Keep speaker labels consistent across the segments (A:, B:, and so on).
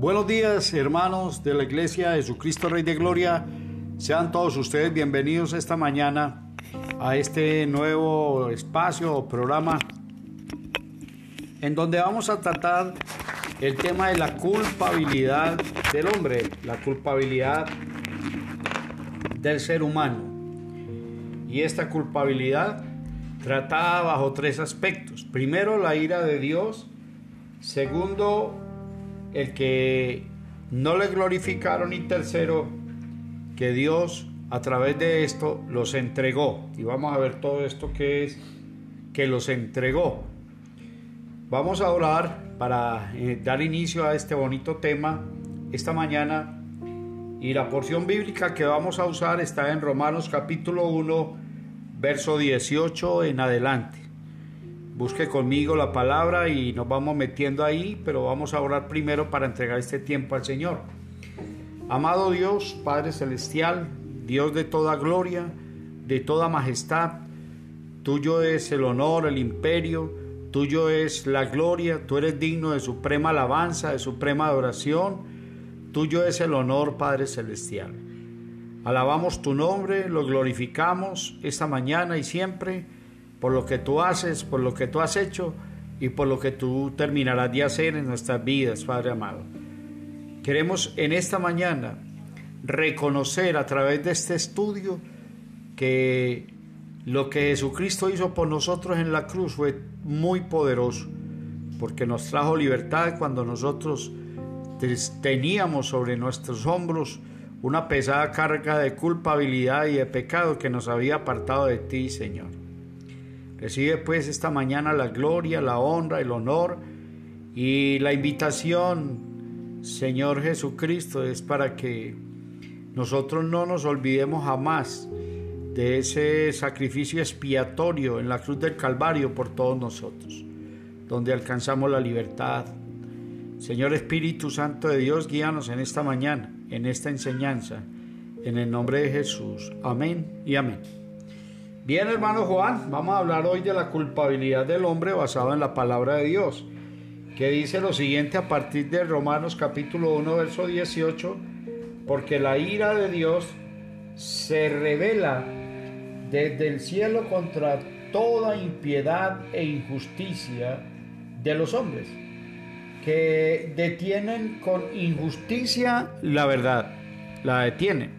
A: Buenos días hermanos de la Iglesia Jesucristo Rey de Gloria. Sean todos ustedes bienvenidos esta mañana a este nuevo espacio o programa en donde vamos a tratar el tema de la culpabilidad del hombre, la culpabilidad del ser humano. Y esta culpabilidad tratada bajo tres aspectos. Primero, la ira de Dios. Segundo, el que no le glorificaron. Y tercero, que Dios a través de esto los entregó. Y vamos a ver todo esto que es que los entregó. Vamos a orar para eh, dar inicio a este bonito tema esta mañana. Y la porción bíblica que vamos a usar está en Romanos capítulo 1, verso 18 en adelante. Busque conmigo la palabra y nos vamos metiendo ahí, pero vamos a orar primero para entregar este tiempo al Señor. Amado Dios, Padre Celestial, Dios de toda gloria, de toda majestad, tuyo es el honor, el imperio, Tuyo es la gloria, tú eres digno de suprema alabanza, de suprema adoración. Tuyo es el honor, Padre Celestial. Alabamos tu nombre, lo glorificamos esta mañana y siempre por lo que tú haces, por lo que tú has hecho y por lo que tú terminarás de hacer en nuestras vidas, Padre amado. Queremos en esta mañana reconocer a través de este estudio que lo que Jesucristo hizo por nosotros en la cruz fue muy poderoso, porque nos trajo libertad cuando nosotros teníamos sobre nuestros hombros una pesada carga de culpabilidad y de pecado que nos había apartado de ti, Señor. Recibe pues esta mañana la gloria, la honra, el honor y la invitación, Señor Jesucristo, es para que nosotros no nos olvidemos jamás de ese sacrificio expiatorio en la cruz del Calvario por todos nosotros, donde alcanzamos la libertad. Señor Espíritu Santo de Dios, guíanos en esta mañana, en esta enseñanza, en el nombre de Jesús. Amén y amén. Bien, hermano Juan, vamos a hablar hoy de la culpabilidad del hombre basado en la palabra de Dios, que dice lo siguiente a partir de Romanos capítulo 1, verso 18, porque la ira de Dios se revela desde el cielo contra toda impiedad e injusticia de los hombres, que detienen con injusticia la verdad, la detienen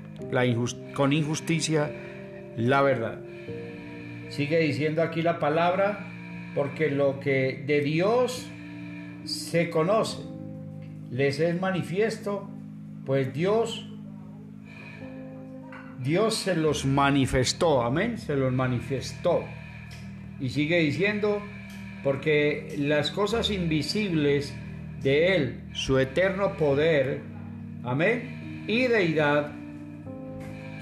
A: con injusticia la verdad. Sigue diciendo aquí la palabra, porque lo que de Dios se conoce, les es manifiesto, pues Dios Dios se los manifestó, amén, se los manifestó. Y sigue diciendo, porque las cosas invisibles de Él, su eterno poder, amén, y deidad,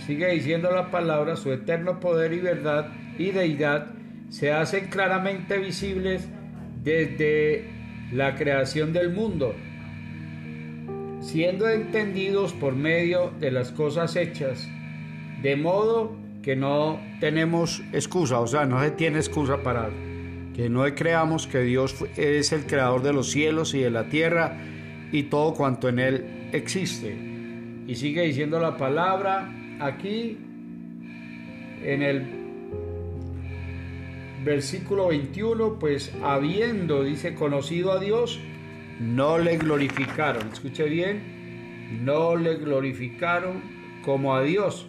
A: sigue diciendo la palabra, su eterno poder y verdad y deidad, se hacen claramente visibles desde la creación del mundo, siendo entendidos por medio de las cosas hechas de modo que no tenemos excusa, o sea, no se tiene excusa para que no creamos que Dios es el creador de los cielos y de la tierra y todo cuanto en él existe. Y sigue diciendo la palabra aquí en el versículo 21, pues habiendo, dice, conocido a Dios, no le glorificaron. Escuche bien, no le glorificaron como a Dios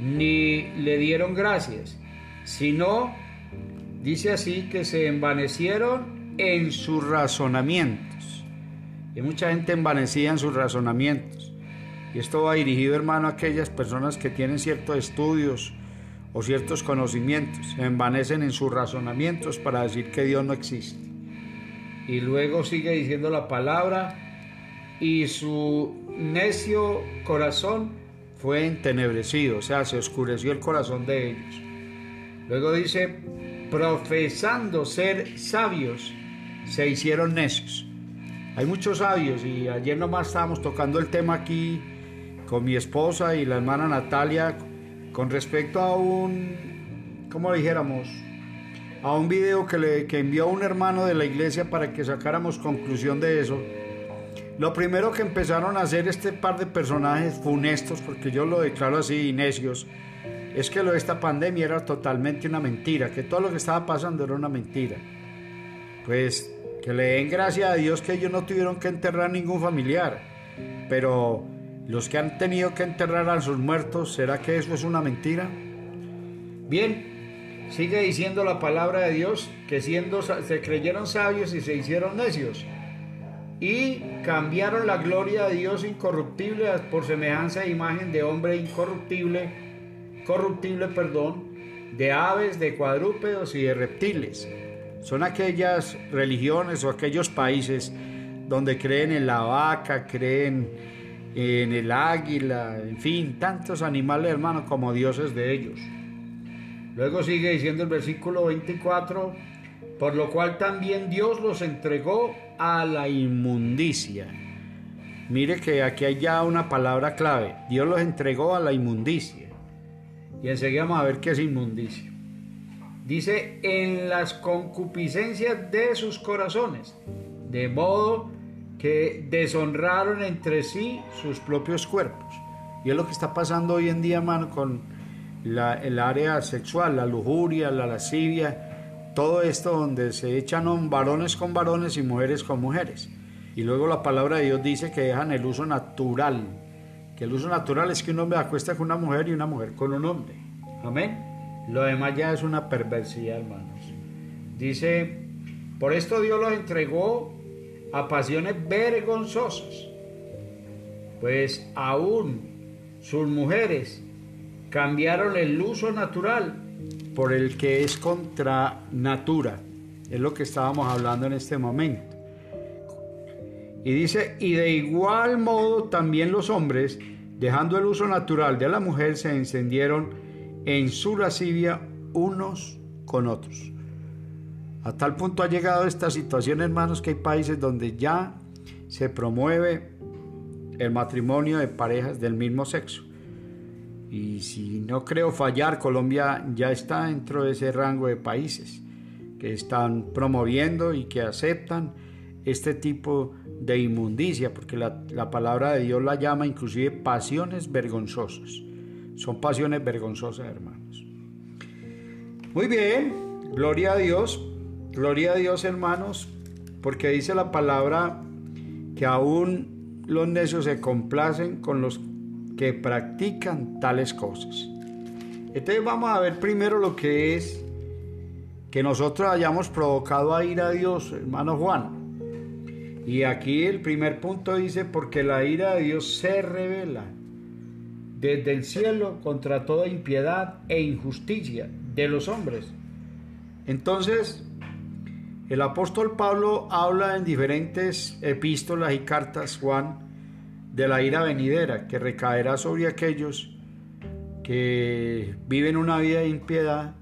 A: ni le dieron gracias, sino, dice así, que se envanecieron en sus razonamientos. Y mucha gente envanecida en sus razonamientos. Y esto va dirigido, hermano, a aquellas personas que tienen ciertos estudios o ciertos conocimientos, se envanecen en sus razonamientos para decir que Dios no existe. Y luego sigue diciendo la palabra, y su necio corazón fue entenebrecido, o sea, se oscureció el corazón de ellos. Luego dice, profesando ser sabios, se hicieron necios. Hay muchos sabios y ayer nomás estábamos tocando el tema aquí con mi esposa y la hermana Natalia con respecto a un, ¿cómo dijéramos? A un video que, le, que envió un hermano de la iglesia para que sacáramos conclusión de eso Lo primero que empezaron a hacer este par de personajes funestos, porque yo lo declaro así, necios, es que lo de esta pandemia era totalmente una mentira, que todo lo que estaba pasando era una mentira. Pues que le den gracias a Dios que ellos no tuvieron que enterrar ningún familiar, pero los que han tenido que enterrar a sus muertos, ¿será que eso es una mentira? Bien, sigue diciendo la palabra de Dios que siendo se creyeron sabios y se hicieron necios y cambiaron la gloria de Dios incorruptible por semejanza e imagen de hombre incorruptible, corruptible, perdón, de aves, de cuadrúpedos y de reptiles. Son aquellas religiones o aquellos países donde creen en la vaca, creen en el águila, en fin, tantos animales hermanos como dioses de ellos. Luego sigue diciendo el versículo 24, por lo cual también Dios los entregó a la inmundicia. Mire que aquí hay ya una palabra clave, Dios los entregó a la inmundicia. Y enseguida vamos a ver qué es inmundicia. Dice, en las concupiscencias de sus corazones, de modo que deshonraron entre sí sus propios cuerpos. Y es lo que está pasando hoy en día, hermano, con el área sexual, la lujuria, la lascivia, todo esto donde se echan varones con varones y mujeres con mujeres. Y luego la palabra de Dios dice que dejan el uso natural, que el uso natural es que un hombre acuesta con una mujer y una mujer con un hombre. Amén. Lo demás ya es una perversidad, hermanos. Dice, por esto Dios los entregó a pasiones vergonzosas, pues aún sus mujeres cambiaron el uso natural por el que es contra natura. Es lo que estábamos hablando en este momento. Y dice, y de igual modo también los hombres, dejando el uso natural de la mujer, se encendieron en su lascivia unos con otros. A tal punto ha llegado esta situación, hermanos, que hay países donde ya se promueve el matrimonio de parejas del mismo sexo. Y si no creo fallar, Colombia ya está dentro de ese rango de países que están promoviendo y que aceptan este tipo de inmundicia, porque la, la palabra de Dios la llama inclusive pasiones vergonzosas. Son pasiones vergonzosas, hermanos. Muy bien, gloria a Dios. Gloria a Dios, hermanos, porque dice la palabra que aún los necios se complacen con los que practican tales cosas. Entonces vamos a ver primero lo que es que nosotros hayamos provocado a ir a Dios, hermano Juan. Y aquí el primer punto dice, porque la ira de Dios se revela desde el cielo contra toda impiedad e injusticia de los hombres. Entonces, el apóstol Pablo habla en diferentes epístolas y cartas, Juan, de la ira venidera que recaerá sobre aquellos que viven una vida de impiedad,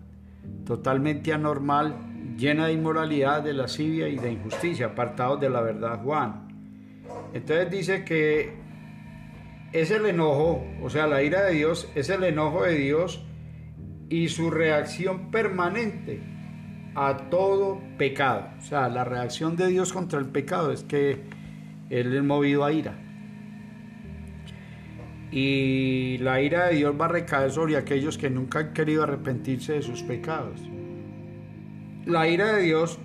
A: totalmente anormal, llena de inmoralidad, de lascivia y de injusticia, apartados de la verdad, Juan. Entonces dice que es el enojo, o sea, la ira de Dios, es el enojo de Dios y su reacción permanente a todo pecado. O sea, la reacción de Dios contra el pecado es que Él es movido a ira. Y la ira de Dios va a recaer sobre aquellos que nunca han querido arrepentirse de sus pecados. La ira de Dios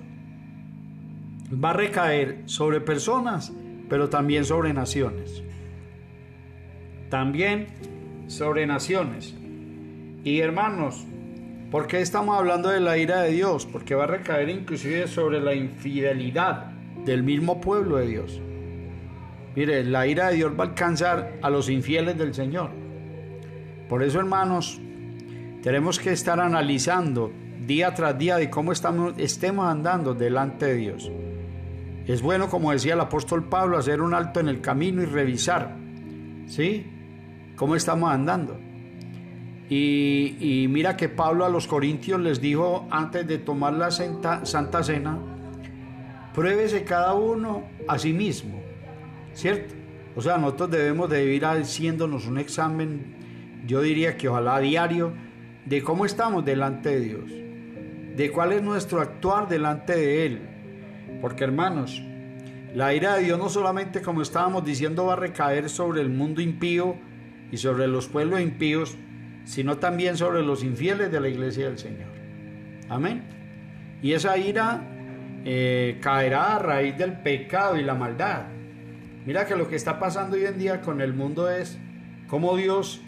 A: va a recaer sobre personas, pero también sobre naciones. También sobre naciones. Y hermanos, ¿Por qué estamos hablando de la ira de Dios? Porque va a recaer inclusive sobre la infidelidad del mismo pueblo de Dios. Mire, la ira de Dios va a alcanzar a los infieles del Señor. Por eso, hermanos, tenemos que estar analizando día tras día de cómo estamos, estemos andando delante de Dios. Es bueno, como decía el apóstol Pablo, hacer un alto en el camino y revisar, ¿sí? ¿Cómo estamos andando? Y, mira que Pablo a los corintios les dijo antes de tomar la Santa Cena, pruébese cada uno a sí mismo, ¿cierto? O sea, nosotros debemos de ir haciéndonos un examen, yo diría que ojalá diario, de cómo estamos delante de Dios, de cuál es nuestro actuar delante de Él. Porque hermanos, La ira de Dios no solamente, como estábamos diciendo, va a recaer sobre el mundo impío y sobre los pueblos impíos, sino también sobre los infieles de la iglesia del Señor. Amén. Y esa ira eh, caerá a raíz del pecado y la maldad. Mira que lo que está pasando hoy en día con el mundo es cómo Dios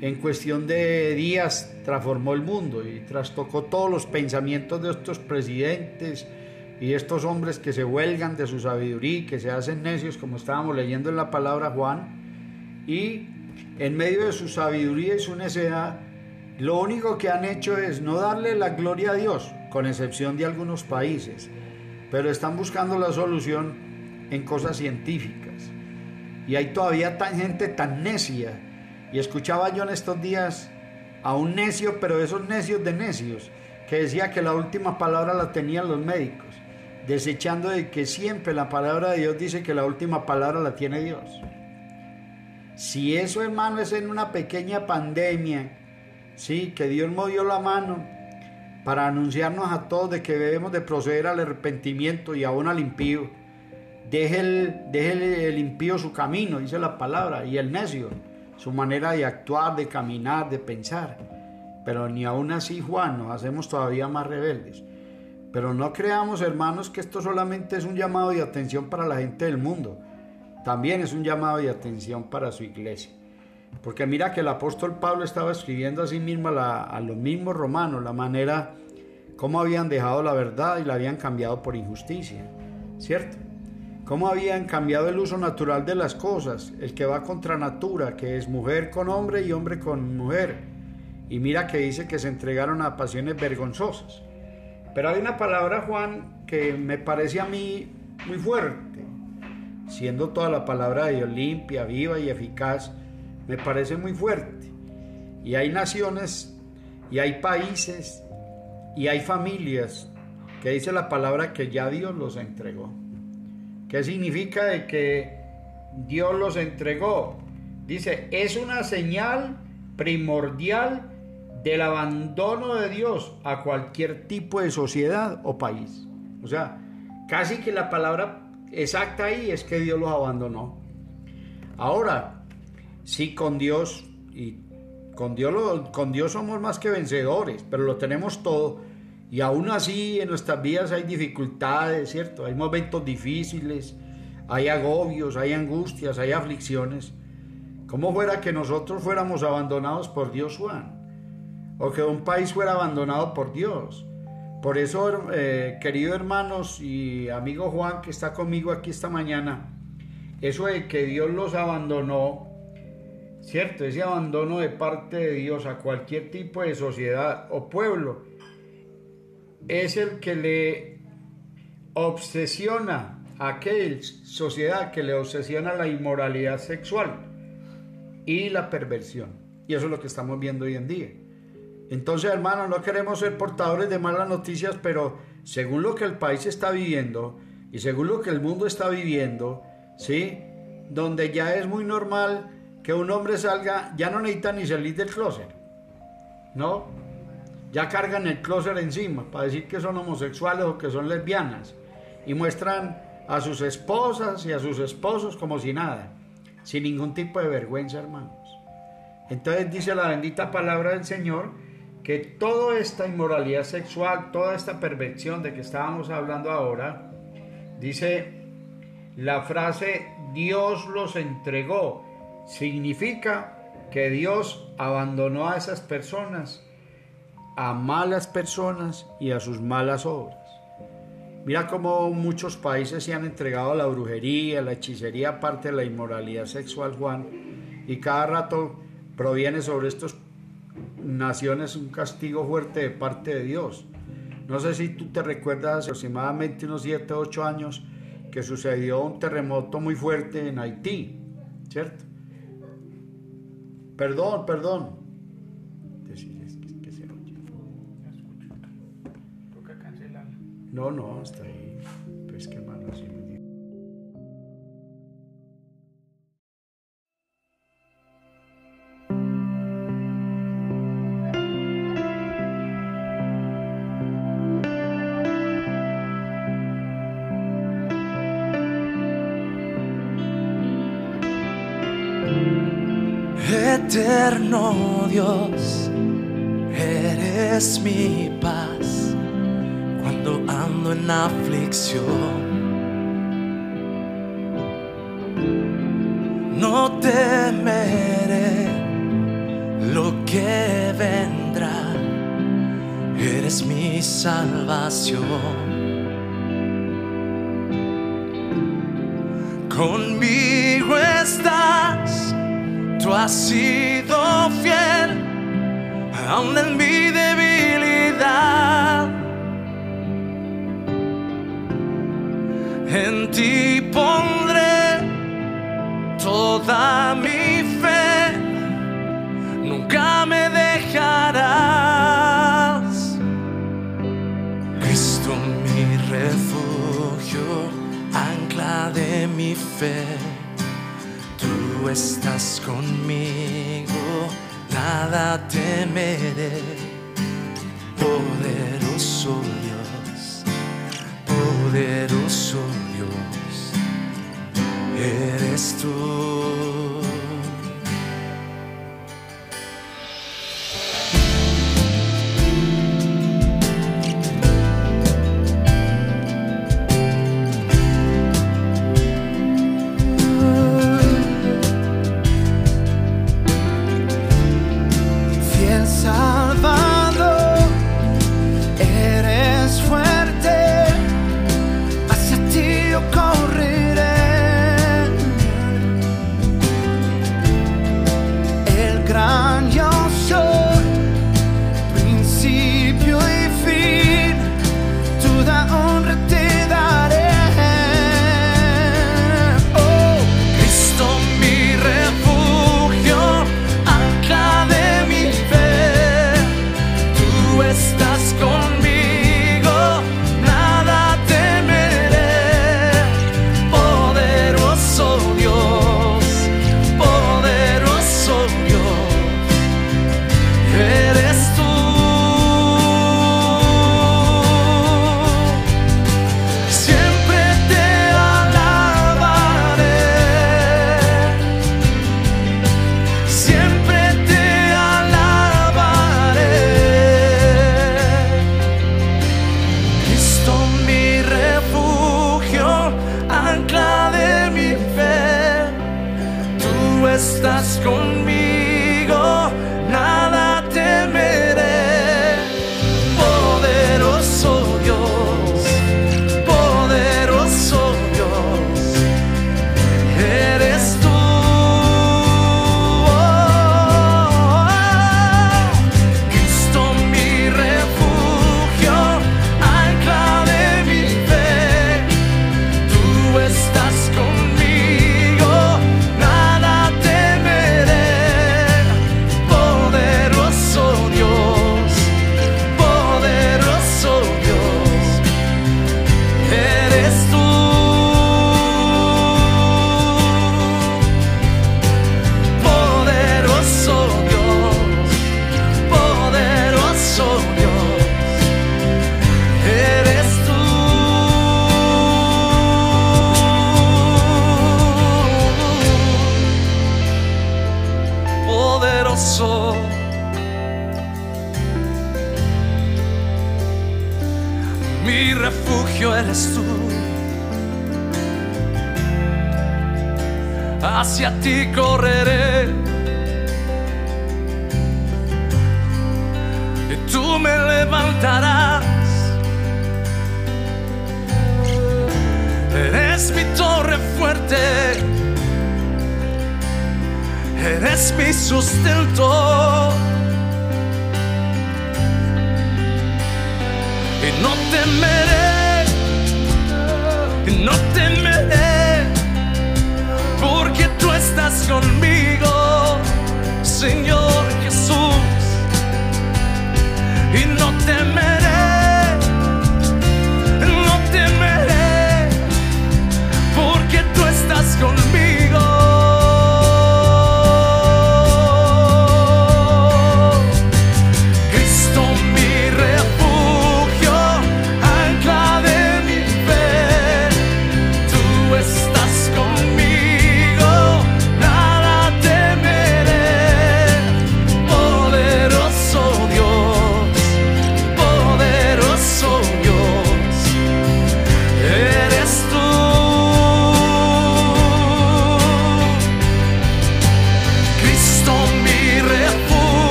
A: en cuestión de días transformó el mundo y trastocó todos los pensamientos de estos presidentes y estos hombres que se huelgan de su sabiduría que se hacen necios, como estábamos leyendo en la palabra Juan, y en medio de su sabiduría y su necedad, lo único que han hecho es no darle la gloria a Dios, con excepción de algunos países, pero están buscando la solución en cosas científicas. Y hay todavía tan gente tan necia y escuchaba yo en estos días a un necio, pero esos necios de necios, que decía que la última palabra la tenían los médicos, desechando de que siempre la palabra de Dios dice que la última palabra la tiene Dios. Si eso, hermano, es en una pequeña pandemia, sí, que Dios movió la mano para anunciarnos a todos de que debemos de proceder al arrepentimiento y aún al impío. Deje el, deje el impío su camino, dice la palabra, y el necio su manera de actuar, de caminar, de pensar. Pero ni aún así, Juan, nos hacemos todavía más rebeldes. Pero no creamos, hermanos, que esto solamente es un llamado de atención para la gente del mundo. También es un llamado de atención para su iglesia. Porque mira que el apóstol Pablo estaba escribiendo a sí mismo a, a los mismos romanos la manera cómo habían dejado la verdad y la habían cambiado por injusticia. ¿Cierto? cómo habían cambiado el uso natural de las cosas, el que va contra natura, que es mujer con hombre y hombre con mujer. Y mira que dice que se entregaron a pasiones vergonzosas. Pero hay una palabra, Juan, que me parece a mí muy fuerte, siendo toda la palabra de Dios limpia, viva y eficaz, me parece muy fuerte. Y hay naciones, y hay países, y hay familias que dice la palabra que ya Dios los entregó. ¿Qué significa de que Dios los entregó? Dice, es una señal primordial del abandono de Dios a cualquier tipo de sociedad o país. O sea, casi que la palabra exacta ahí es que Dios los abandonó. Ahora, sí con Dios y con Dios, con Dios somos más que vencedores, pero lo tenemos todo y aún así en nuestras vidas hay dificultades, ¿cierto? Hay momentos difíciles, hay agobios, hay angustias, hay aflicciones. ¿Cómo fuera que nosotros fuéramos abandonados por Dios, Juan? O que un país fuera abandonado por Dios. Por eso, eh, queridos hermanos y amigo Juan que está conmigo aquí esta mañana, eso de que Dios los abandonó, ¿cierto? Ese abandono de parte de Dios a cualquier tipo de sociedad o pueblo, es el que le obsesiona a aquella sociedad que le obsesiona la inmoralidad sexual y la perversión. Y eso es lo que estamos viendo hoy en día. Entonces, hermanos, no queremos ser portadores de malas noticias, pero según lo que el país está viviendo y según lo que el mundo está viviendo, ¿sí? Donde ya es muy normal que un hombre salga, ya no necesita ni salir del closet, ¿no? ya cargan el closet encima para decir que son homosexuales o que son lesbianas y muestran a sus esposas y a sus esposos como si nada, sin ningún tipo de vergüenza, hermanos. Entonces dice la bendita palabra del Señor que toda esta inmoralidad sexual, toda esta perversión de que estábamos hablando ahora, dice la frase Dios los entregó, significa que Dios abandonó a esas personas a malas personas y a sus malas obras. Mira cómo muchos países se han entregado a la brujería, a la hechicería, aparte de la inmoralidad sexual, Juan, y cada rato proviene sobre estas naciones un castigo fuerte de parte de Dios. No sé si tú te recuerdas aproximadamente unos 7, 8 años que sucedió un terremoto muy fuerte en Haití, ¿cierto? Perdón, perdón, No, no, está ahí.
B: eterno Dios, eres mi paz cuando ando en aflicción. No temeré lo que vendrá, eres mi salvación. Conmigo Maestro ha sido fiel, aún en mi debilidad. En ti pondré toda mi fe, nunca me dejarás. Cristo mi refugio, ancla de mi fe estás conmigo, nada temeré. Poderoso Dios, poderoso Dios, eres tú.
A: inside.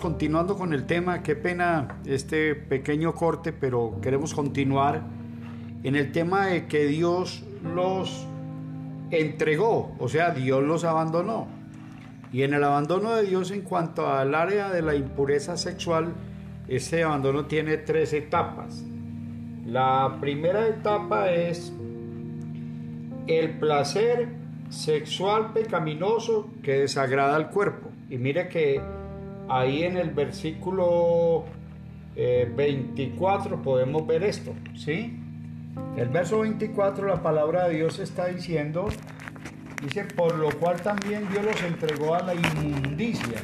A: Continuando con el tema, qué pena este pequeño corte, pero queremos continuar en el tema de que Dios los entregó, o sea, Dios los abandonó. Y en el abandono de Dios en cuanto al área de la impureza sexual, ese abandono tiene tres etapas. La primera etapa es el placer sexual pecaminoso que desagrada al cuerpo. Y mire que ahí en el versículo 24 eh, podemos ver esto, ¿sí? El verso 24 la palabra de Dios está diciendo, dice, por lo cual también Dios los entregó a la inmundicia,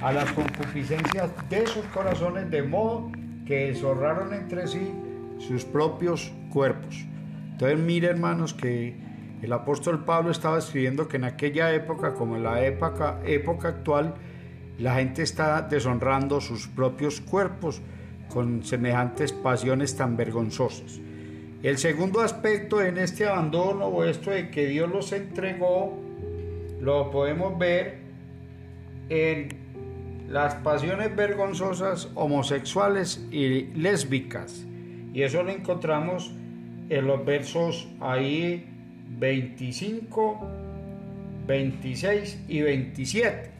A: a las concupiscencias de sus corazones, de modo que deshonraron entre sí sus propios cuerpos. Entonces mire hermanos que el apóstol Pablo estaba escribiendo que en aquella época, como en la época actual, la gente está deshonrando sus propios cuerpos con semejantes pasiones tan vergonzosas. El segundo aspecto en este abandono o esto de que Dios los entregó, lo podemos ver en las pasiones vergonzosas homosexuales y lésbicas. Y eso lo encontramos en los versos ahí 25, 26 y 27.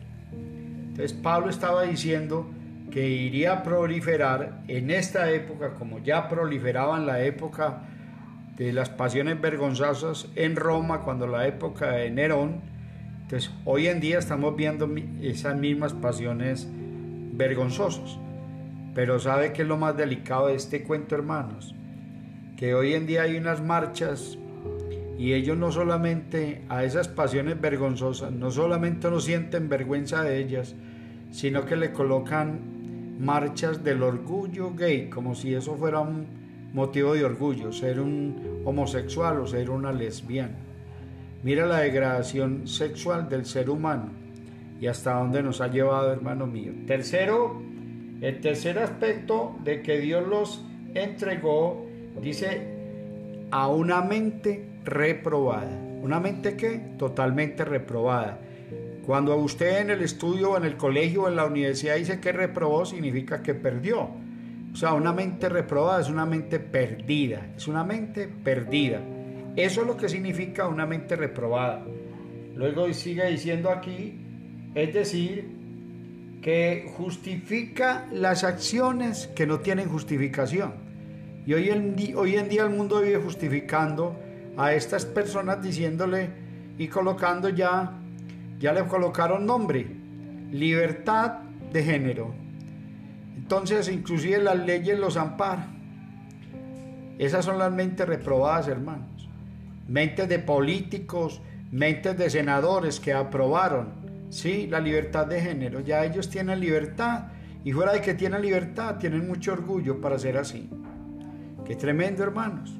A: Entonces Pablo estaba diciendo que iría a proliferar en esta época, como ya proliferaba en la época de las pasiones vergonzosas en Roma, cuando la época de Nerón. Entonces hoy en día estamos viendo esas mismas pasiones vergonzosas. Pero ¿sabe qué es lo más delicado de este cuento, hermanos? Que hoy en día hay unas marchas y ellos no solamente a esas pasiones vergonzosas, no solamente no sienten vergüenza de ellas, sino que le colocan marchas del orgullo gay, como si eso fuera un motivo de orgullo, ser un homosexual o ser una lesbiana. Mira la degradación sexual del ser humano y hasta dónde nos ha llevado, hermano mío. Tercero, el tercer aspecto de que Dios los entregó, dice, a una mente reprobada. ¿Una mente que Totalmente reprobada. Cuando usted en el estudio, en el colegio, en la universidad dice que reprobó, significa que perdió. O sea, una mente reprobada es una mente perdida, es una mente perdida. Eso es lo que significa una mente reprobada. Luego sigue diciendo aquí, es decir, que justifica las acciones que no tienen justificación. Y hoy en, hoy en día el mundo vive justificando a estas personas diciéndole y colocando ya, ya le colocaron nombre, libertad de género. Entonces, inclusive las leyes los amparan. Esas son las mentes reprobadas, hermanos. Mentes de políticos, mentes de senadores que aprobaron, sí, la libertad de género. Ya ellos tienen libertad y fuera de que tienen libertad, tienen mucho orgullo para ser así. Qué tremendo, hermanos.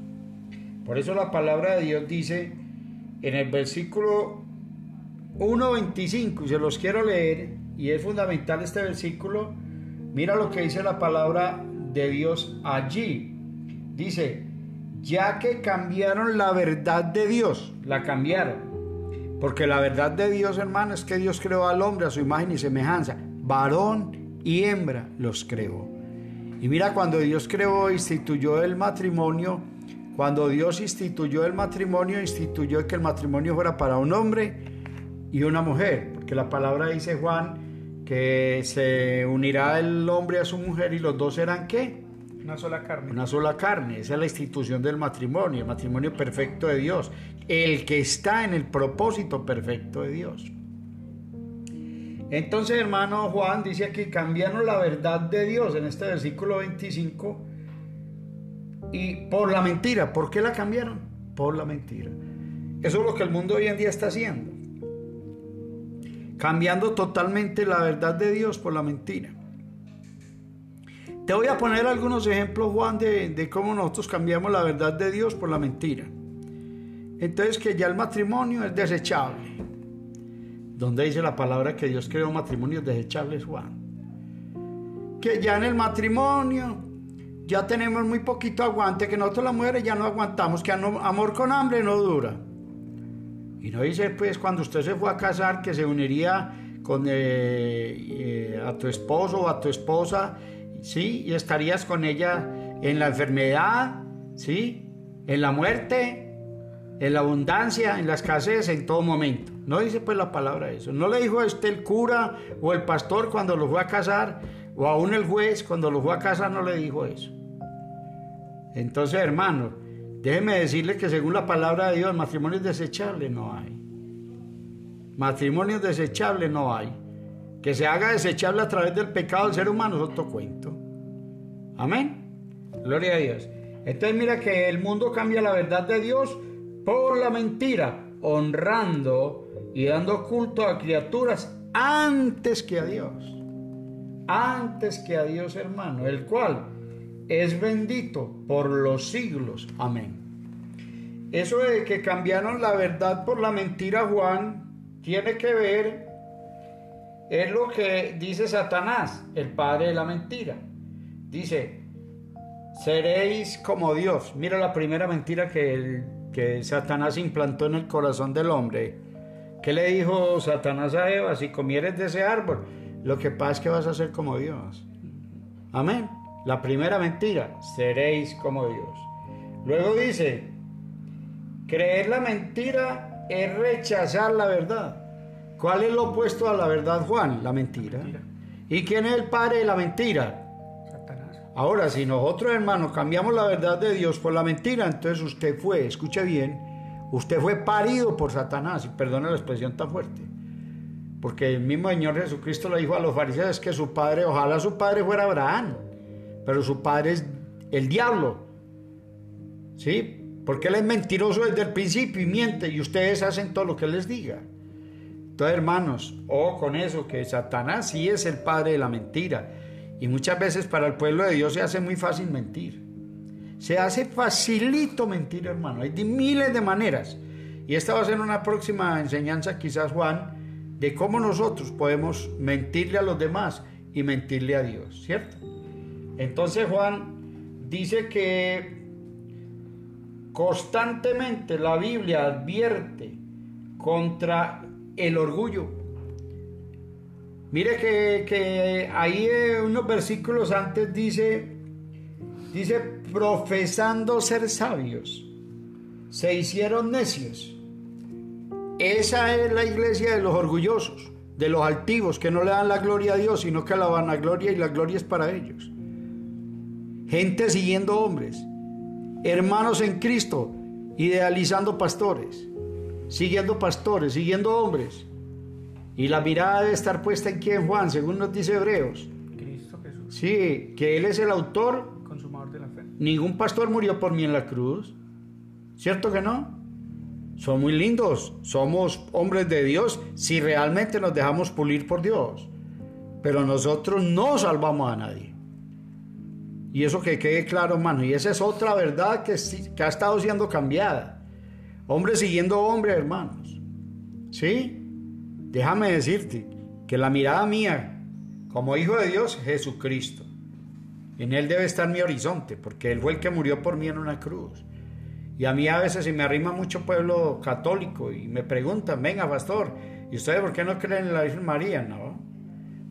A: Por eso la palabra de Dios dice en el versículo 1.25, y se los quiero leer, y es fundamental este versículo, mira lo que dice la palabra de Dios allí. Dice, ya que cambiaron la verdad de Dios, la cambiaron. Porque la verdad de Dios, hermano, es que Dios creó al hombre a su imagen y semejanza. Varón y hembra los creó. Y mira, cuando Dios creó, instituyó el matrimonio, cuando Dios instituyó el matrimonio, instituyó que el matrimonio fuera para un hombre y una mujer, porque la palabra dice Juan que se unirá el hombre a su mujer y los dos serán qué?
C: Una sola carne.
A: Una sola carne. Esa es la institución del matrimonio, el matrimonio perfecto de Dios, el que está en el propósito perfecto de Dios. Entonces, hermano Juan dice aquí, cambiaron la verdad de Dios en este versículo 25 y por la mentira. ¿Por qué la cambiaron? Por la mentira. Eso es lo que el mundo hoy en día está haciendo. Cambiando totalmente la verdad de Dios por la mentira. Te voy a poner algunos ejemplos, Juan, de, de cómo nosotros cambiamos la verdad de Dios por la mentira. Entonces que ya el matrimonio es desechable. Donde dice la palabra que Dios creó matrimonios desechables, Juan. Que ya en el matrimonio ya tenemos muy poquito aguante, que nosotros las mujeres ya no aguantamos, que amor con hambre no dura. Y no dice pues cuando usted se fue a casar que se uniría con eh, eh, a tu esposo o a tu esposa, ¿sí? Y estarías con ella en la enfermedad, ¿sí? En la muerte, en la abundancia, en la escasez, en todo momento. No dice pues la palabra eso. No le dijo a este el cura o el pastor cuando lo fue a casar, o aún el juez cuando lo fue a casar no le dijo eso. Entonces, hermano, déjeme decirle que según la palabra de Dios, matrimonios desechables no hay. Matrimonios desechables no hay. Que se haga desechable a través del pecado del ser humano es otro cuento. Amén. Gloria a Dios. Entonces mira que el mundo cambia la verdad de Dios por la mentira, honrando y dando culto a criaturas antes que a Dios. Antes que a Dios hermano, el cual es bendito por los siglos. Amén. Eso de que cambiaron la verdad por la mentira, Juan, tiene que ver, es lo que dice Satanás, el padre de la mentira. Dice, seréis como Dios. Mira la primera mentira que, que Satanás implantó en el corazón del hombre. ¿Qué le dijo Satanás a Eva? Si comieres de ese árbol, lo que pasa es que vas a ser como Dios. Amén. La primera mentira, seréis como Dios. Luego dice, creer la mentira es rechazar la verdad. ¿Cuál es lo opuesto a la verdad, Juan? La mentira. ¿Y quién es el padre de la mentira?
C: Satanás.
A: Ahora, si nosotros, hermanos, cambiamos la verdad de Dios por la mentira, entonces usted fue, escuche bien, usted fue parido por Satanás, y perdone la expresión tan fuerte. Porque el mismo Señor Jesucristo le dijo a los fariseos que su padre, ojalá su padre fuera Abraham pero su padre es el diablo. ¿Sí? Porque él es mentiroso desde el principio y miente y ustedes hacen todo lo que les diga. Entonces, hermanos, o con eso, que Satanás sí es el padre de la mentira. Y muchas veces para el pueblo de Dios se hace muy fácil mentir. Se hace facilito mentir, hermano. Hay miles de maneras. Y esta va a ser una próxima enseñanza, quizás, Juan, de cómo nosotros podemos mentirle a los demás y mentirle a Dios, ¿cierto? Entonces Juan dice que constantemente la Biblia advierte contra el orgullo. Mire que, ahí unos versículos antes dice, dice, profesando ser sabios, se hicieron necios. Esa es la iglesia de los orgullosos, de los altivos, que no le dan la gloria a Dios, sino que la vanagloria y la gloria es para ellos gente siguiendo hombres, hermanos en Cristo, idealizando pastores, siguiendo pastores, siguiendo hombres. Y la mirada debe estar puesta en quién, Juan, según nos dice Hebreos.
C: Cristo Jesús,
A: Sí, que Él es el autor.
C: consumador de la fe.
A: Ningún pastor murió por mí en la cruz. ¿Cierto que no? Son muy lindos, somos hombres de Dios si realmente nos dejamos pulir por Dios. Pero nosotros no salvamos a nadie. Y eso que quede claro, hermano. Y esa es otra verdad que, ha estado siendo cambiada. Hombre siguiendo hombre, hermanos. ¿Sí? Déjame decirte que la mirada mía, como hijo de Dios, Jesucristo. En Él debe estar mi horizonte, porque Él fue el que murió por mí en una cruz. Y a mí a veces se me arrima mucho pueblo católico y me preguntan, venga, pastor, ¿y ustedes por qué no creen en la Virgen María? No.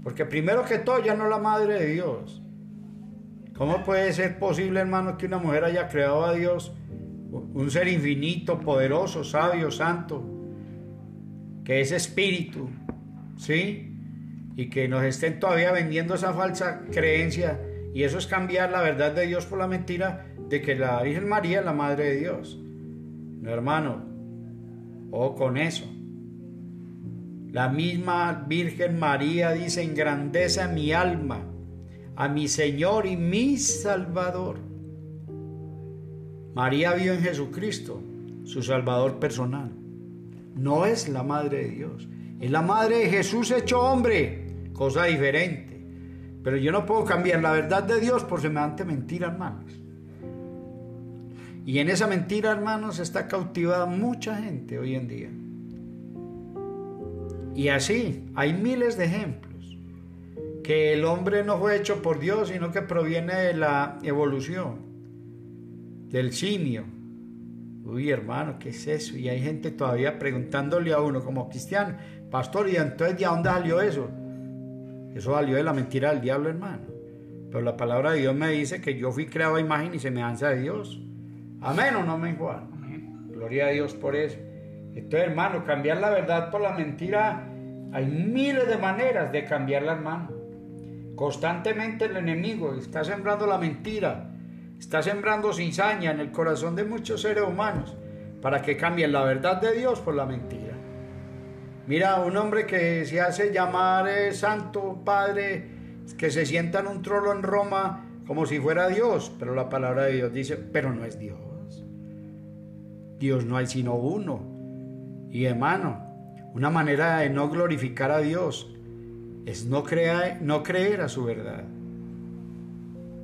A: Porque primero que todo, ya no es la madre de Dios. ¿Cómo puede ser posible, hermano, que una mujer haya creado a Dios, un ser infinito, poderoso, sabio, santo, que es espíritu, ¿sí? Y que nos estén todavía vendiendo esa falsa creencia, y eso es cambiar la verdad de Dios por la mentira de que la Virgen María es la madre de Dios. No, hermano, o con eso. La misma Virgen María dice, engrandece a mi alma a mi Señor y mi Salvador. María vio en Jesucristo su Salvador personal. No es la Madre de Dios, es la Madre de Jesús hecho hombre, cosa diferente. Pero yo no puedo cambiar la verdad de Dios por semejante mentira, hermanos. Y en esa mentira, hermanos, está cautivada mucha gente hoy en día. Y así, hay miles de ejemplos que el hombre no fue hecho por Dios, sino que proviene de la evolución, del simio, Uy, hermano, ¿qué es eso? Y hay gente todavía preguntándole a uno como cristiano, pastor, ¿y entonces de dónde salió eso? Eso salió de la mentira del diablo, hermano. Pero la palabra de Dios me dice que yo fui creado a imagen y semejanza de Dios. Amén o no, me.
C: Amén.
A: Gloria a Dios por eso. Entonces, hermano, cambiar la verdad por la mentira, hay miles de maneras de cambiarla, hermano. Constantemente el enemigo está sembrando la mentira, está sembrando cizaña en el corazón de muchos seres humanos para que cambien la verdad de Dios por la mentira. Mira, un hombre que se hace llamar eh, santo, padre, que se sienta en un trono en Roma como si fuera Dios, pero la palabra de Dios dice, pero no es Dios. Dios no hay sino uno. Y hermano, una manera de no glorificar a Dios es no, creer, no creer a su verdad.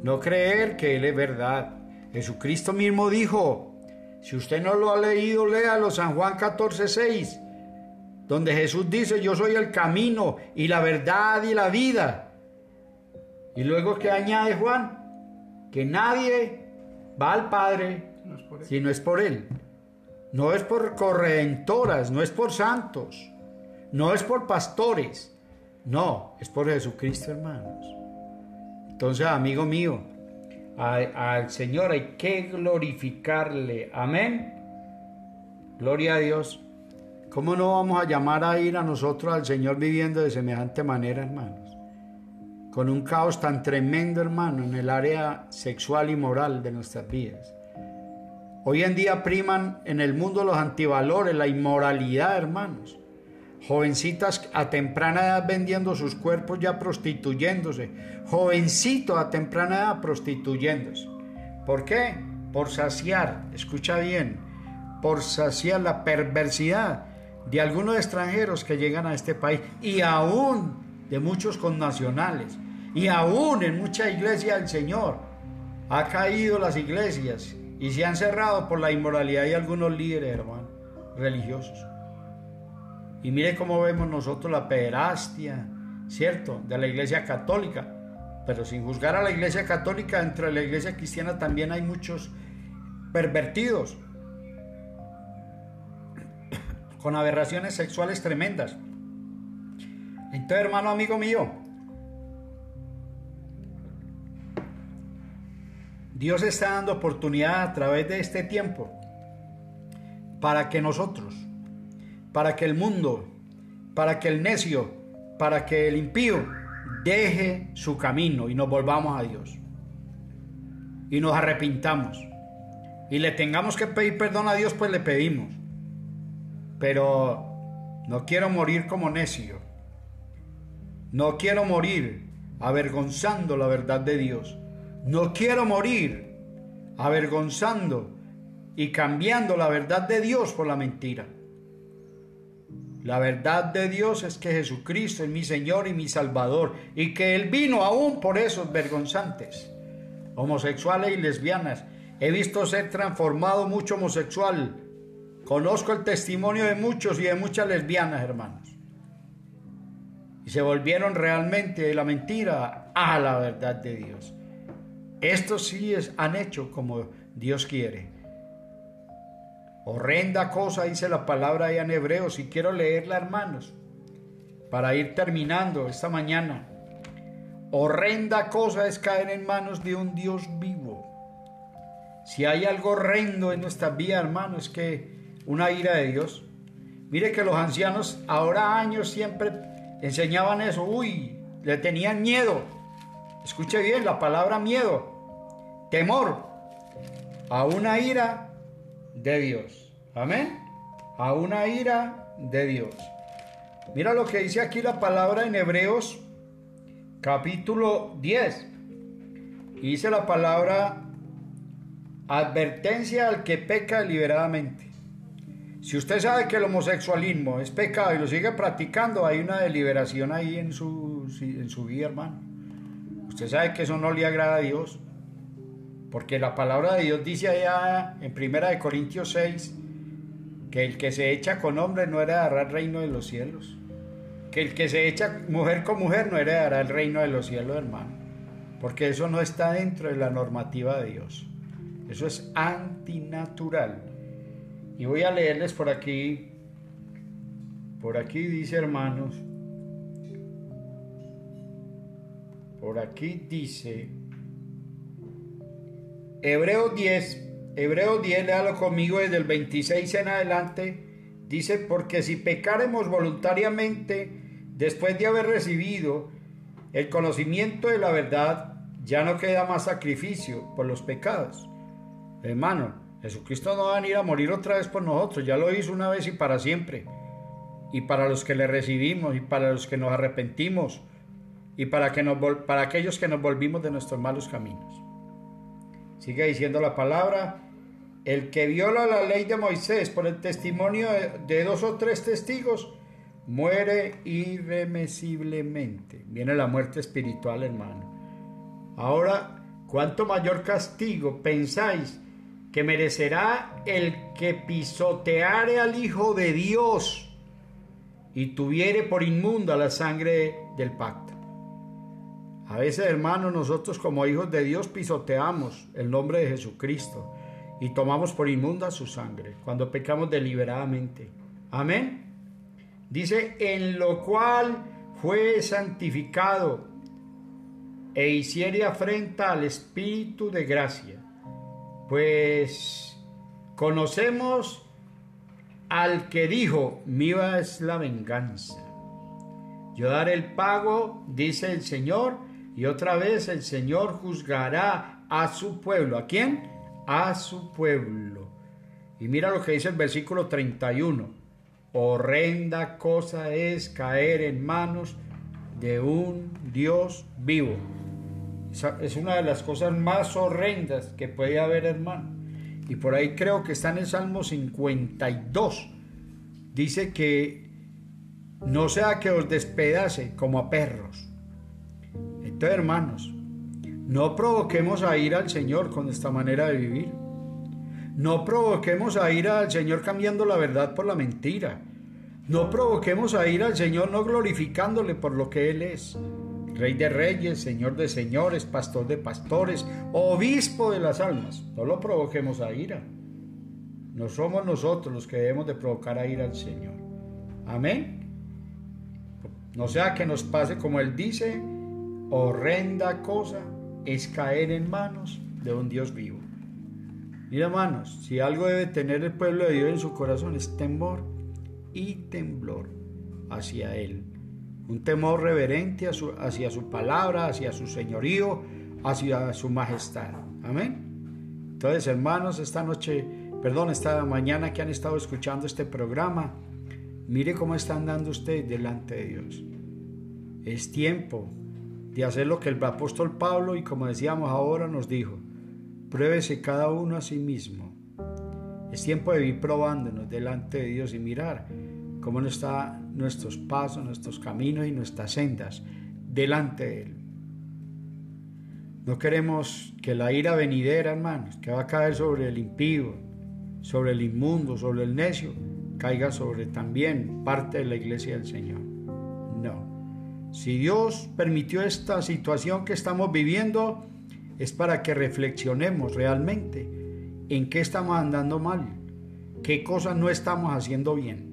A: No creer que Él es verdad. Jesucristo mismo dijo, si usted no lo ha leído, léalo, San Juan 14, 6, donde Jesús dice, yo soy el camino y la verdad y la vida. Y luego que añade Juan, que nadie va al Padre
C: No
A: si no es por Él. No es por corredentoras, no es por santos, no es por pastores, no, es por Jesucristo, hermanos. Entonces, amigo mío, al Señor hay que glorificarle. Amén. Gloria a Dios. ¿Cómo no vamos a llamar a ir a nosotros al Señor viviendo de semejante manera, hermanos? Con un caos tan tremendo, hermano, en el área sexual y moral de nuestras vidas. Hoy en día priman en el mundo los antivalores, la inmoralidad, hermanos. Jovencitas a temprana edad vendiendo sus cuerpos ya prostituyéndose. Jovencitos a temprana edad prostituyéndose. ¿Por qué? Por saciar, escucha bien, por saciar la perversidad de algunos extranjeros que llegan a este país y aún de muchos connacionales y aún en mucha iglesia del Señor. Ha caído las iglesias y se han cerrado por la inmoralidad de algunos líderes, hermano, religiosos. Y mire cómo vemos nosotros la pederastia, ¿cierto? De la iglesia católica. Pero sin juzgar a la iglesia católica, dentro de la iglesia cristiana también hay muchos pervertidos, con aberraciones sexuales tremendas. Entonces, hermano, amigo mío, Dios está dando oportunidad a través de este tiempo para que nosotros, para que el mundo, para que el necio, para que el impío deje su camino y nos volvamos a Dios. Y nos arrepintamos. Y le tengamos que pedir perdón a Dios, pues le pedimos. Pero no quiero morir como necio. No quiero morir avergonzando la verdad de Dios. No quiero morir avergonzando y cambiando la verdad de Dios por la mentira. La verdad de Dios es que Jesucristo es mi Señor y mi Salvador y que Él vino aún por esos vergonzantes, homosexuales y lesbianas. He visto ser transformado mucho homosexual. Conozco el testimonio de muchos y de muchas lesbianas, hermanos. Y se volvieron realmente de la mentira a la verdad de Dios. Estos sí es, han hecho como Dios quiere. Horrenda cosa dice la palabra ahí en Hebreos y quiero leerla, hermanos, para ir terminando esta mañana. Horrenda cosa es caer en manos de un Dios vivo. Si hay algo horrendo en nuestra vida, hermanos, es que una ira de Dios. Mire que los ancianos ahora años siempre enseñaban eso. Uy, le tenían miedo. Escuche bien la palabra miedo. Temor a una ira de Dios. Amén. A una ira de Dios. Mira lo que dice aquí la palabra en Hebreos capítulo 10. Y dice la palabra advertencia al que peca deliberadamente. Si usted sabe que el homosexualismo es pecado y lo sigue practicando, hay una deliberación ahí en su, en su vida, hermano. Usted sabe que eso no le agrada a Dios. Porque la palabra de Dios dice allá en Primera de Corintios 6 que el que se echa con hombre no heredará el reino de los cielos. Que el que se echa mujer con mujer no heredará el reino de los cielos, hermano. Porque eso no está dentro de la normativa de Dios. Eso es antinatural. Y voy a leerles por aquí. Por aquí dice, hermanos. Por aquí dice. Hebreos 10. Hebreos 10, léalo conmigo desde el 26 en adelante. Dice, porque si pecaremos voluntariamente después de haber recibido el conocimiento de la verdad, ya no queda más sacrificio por los pecados. Hermano, Jesucristo no va a venir a morir otra vez por nosotros, ya lo hizo una vez y para siempre. Y para los que le recibimos y para los que nos arrepentimos y para, que nos, para aquellos que nos volvimos de nuestros malos caminos. Sigue diciendo la palabra, el que viola la ley de Moisés por el testimonio de dos o tres testigos, muere irremisiblemente. Viene la muerte espiritual, hermano. Ahora, ¿cuánto mayor castigo pensáis que merecerá el que pisoteare al Hijo de Dios y tuviere por inmunda la sangre del pacto? A veces, hermano, nosotros como hijos de Dios pisoteamos el nombre de Jesucristo y tomamos por inmunda su sangre cuando pecamos deliberadamente. Amén. Dice, en lo cual fue santificado e hiciere afrenta al Espíritu de gracia. Pues conocemos al que dijo, mía es la venganza. Yo daré el pago, dice el Señor, y otra vez el Señor juzgará a su pueblo. ¿A quién? A su pueblo. Y mira lo que dice el versículo 31. Horrenda cosa es caer en manos de un Dios vivo. Es una de las cosas más horrendas que puede haber, hermano. Y por ahí creo que está en el Salmo 52. Dice que no sea que os despedace como a perros. Hermanos, no provoquemos a ir al Señor con esta manera de vivir. No provoquemos a ir al Señor cambiando la verdad por la mentira. No provoquemos a ir al Señor no glorificándole por lo que Él es. Rey de reyes, Señor de señores, pastor de pastores, obispo de las almas. No lo provoquemos a ira. No somos nosotros los que debemos de provocar a ira al Señor. Amén. No sea que nos pase como Él dice, horrenda cosa es caer en manos de un Dios vivo. Mira, hermanos, si algo debe tener el pueblo de Dios en su corazón es temor y temblor hacia Él. Un temor reverente hacia su palabra, hacia su señorío, hacia su majestad. Amén. Entonces, hermanos, esta noche, perdón, esta mañana que han estado escuchando este programa, mire cómo están dando ustedes delante de Dios. Es tiempo de hacer lo que el apóstol Pablo y como decíamos ahora nos dijo, pruébese cada uno a sí mismo. Es tiempo de ir probándonos delante de Dios y mirar cómo están nuestros pasos, nuestros caminos y nuestras sendas delante de Él. No queremos que la ira venidera, hermanos, que va a caer sobre el impío, sobre el inmundo, sobre el necio, caiga sobre también parte de la iglesia del Señor. Si Dios permitió esta situación que estamos viviendo, es para que reflexionemos realmente en qué estamos andando mal, qué cosas no estamos haciendo bien.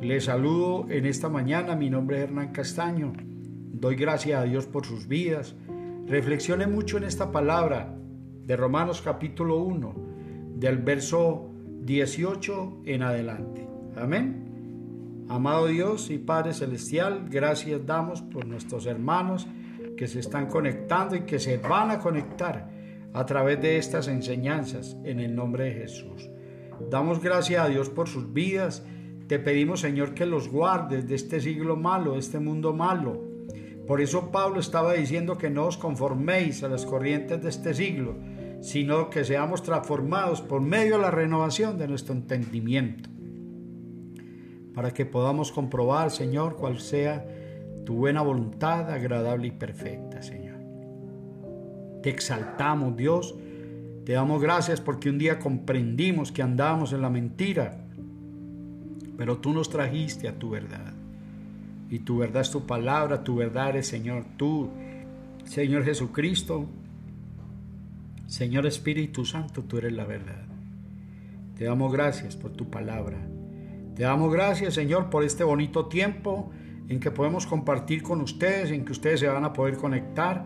A: Les saludo en esta mañana, mi nombre es Hernán Castaño, doy gracias a Dios por sus vidas. Reflexione mucho en esta palabra de Romanos capítulo 1, del verso 18 en adelante. Amén. Amado Dios y Padre Celestial, gracias damos por nuestros hermanos que se están conectando y que se van a conectar a través de estas enseñanzas en el nombre de Jesús. Damos gracias a Dios por sus vidas. Te pedimos, Señor, que los guardes de este siglo malo, de este mundo malo. Por eso Pablo estaba diciendo que no os conforméis a las corrientes de este siglo, sino que seamos transformados por medio de la renovación de nuestro entendimiento para que podamos comprobar, Señor, cuál sea tu buena voluntad, agradable y perfecta, Señor. Te exaltamos, Dios. Te damos gracias porque un día comprendimos que andábamos en la mentira, pero tú nos trajiste a tu verdad. Y tu verdad es tu palabra, tu verdad eres, Señor, tú, Señor Jesucristo, Señor Espíritu Santo, tú eres la verdad. Te damos gracias por tu palabra. Te damos gracias, Señor, por este bonito tiempo en que podemos compartir con ustedes, en que ustedes se van a poder conectar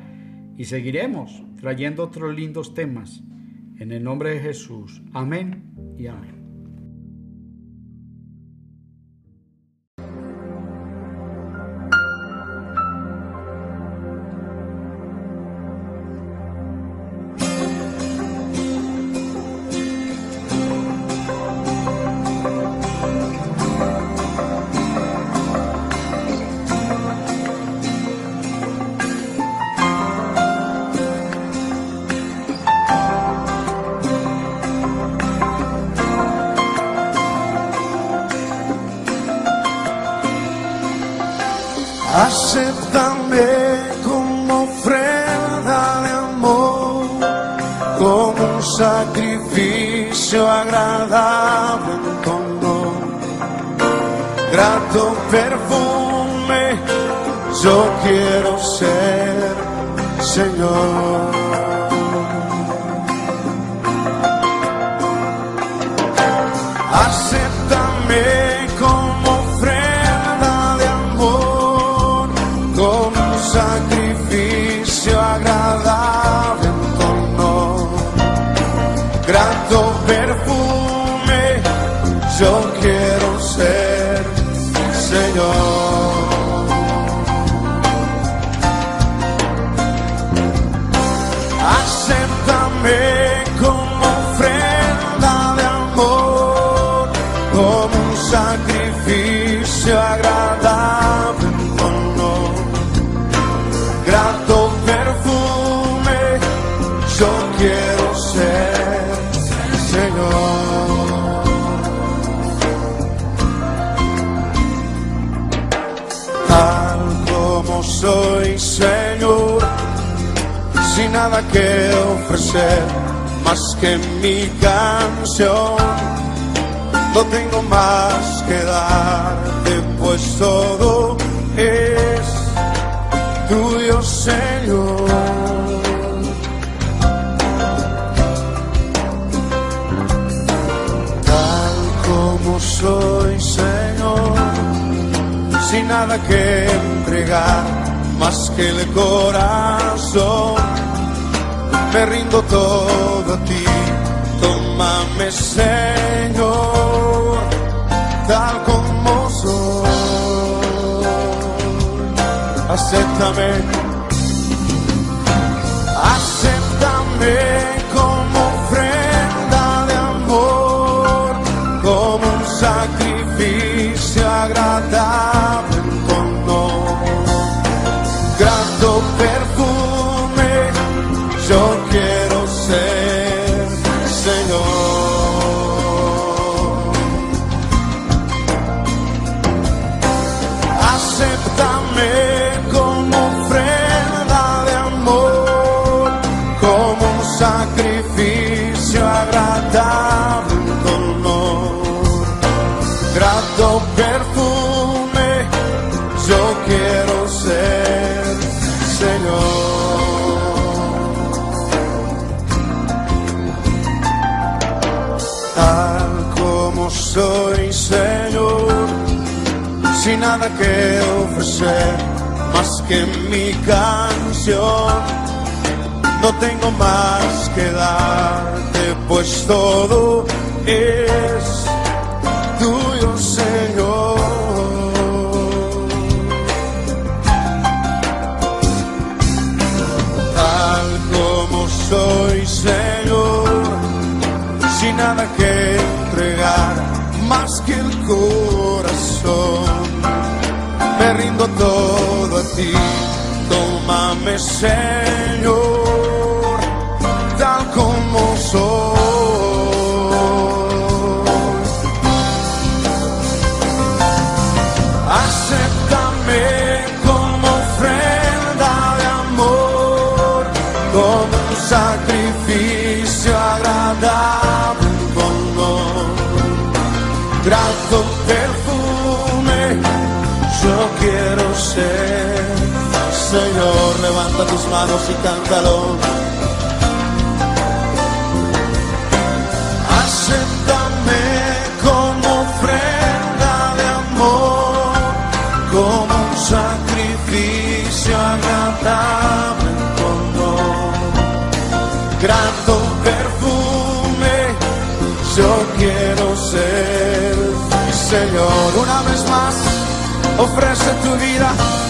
A: y seguiremos trayendo otros lindos temas. En el nombre de Jesús. Amén y amén.
D: Nada que ofrecer más que mi canción. No tengo más que darte, pues todo es tuyo, Señor. Tal como soy, Señor sin nada que entregar más que el corazón. Me rindo todo a ti, tómame Señor, tal como soy. Acéptame, que ofrecer más que mi canción. No tengo más que darte, pues todo es tuyo, Señor. Tal como soy, Señor, sin nada que entregar más que el corazón. Todo a ti, tómame Señor, tal como soy. Señor, levanta tus manos y cántalo. Acéptame ofrenda de amor, como un sacrificio agradable con grato perfume, yo quiero ser, Señor, una vez más, ofrece tu vida.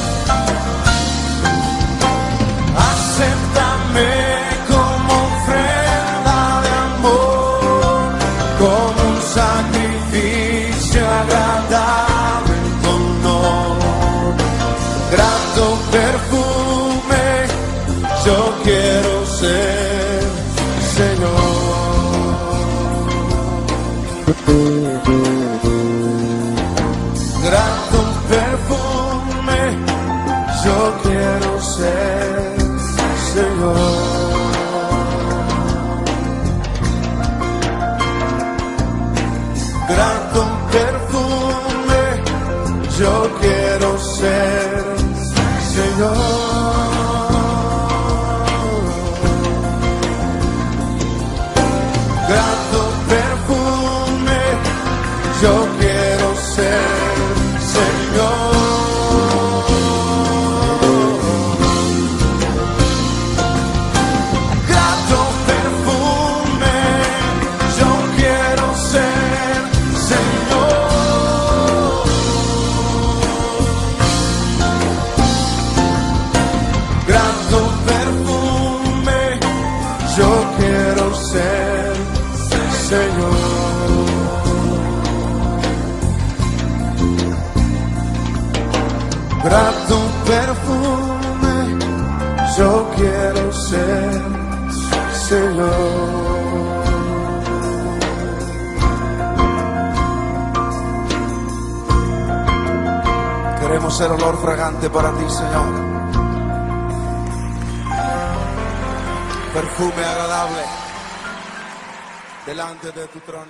D: Quiero ser, Señor. Queremos ser olor fragante para ti, Señor. Perfume agradable delante de tu trono.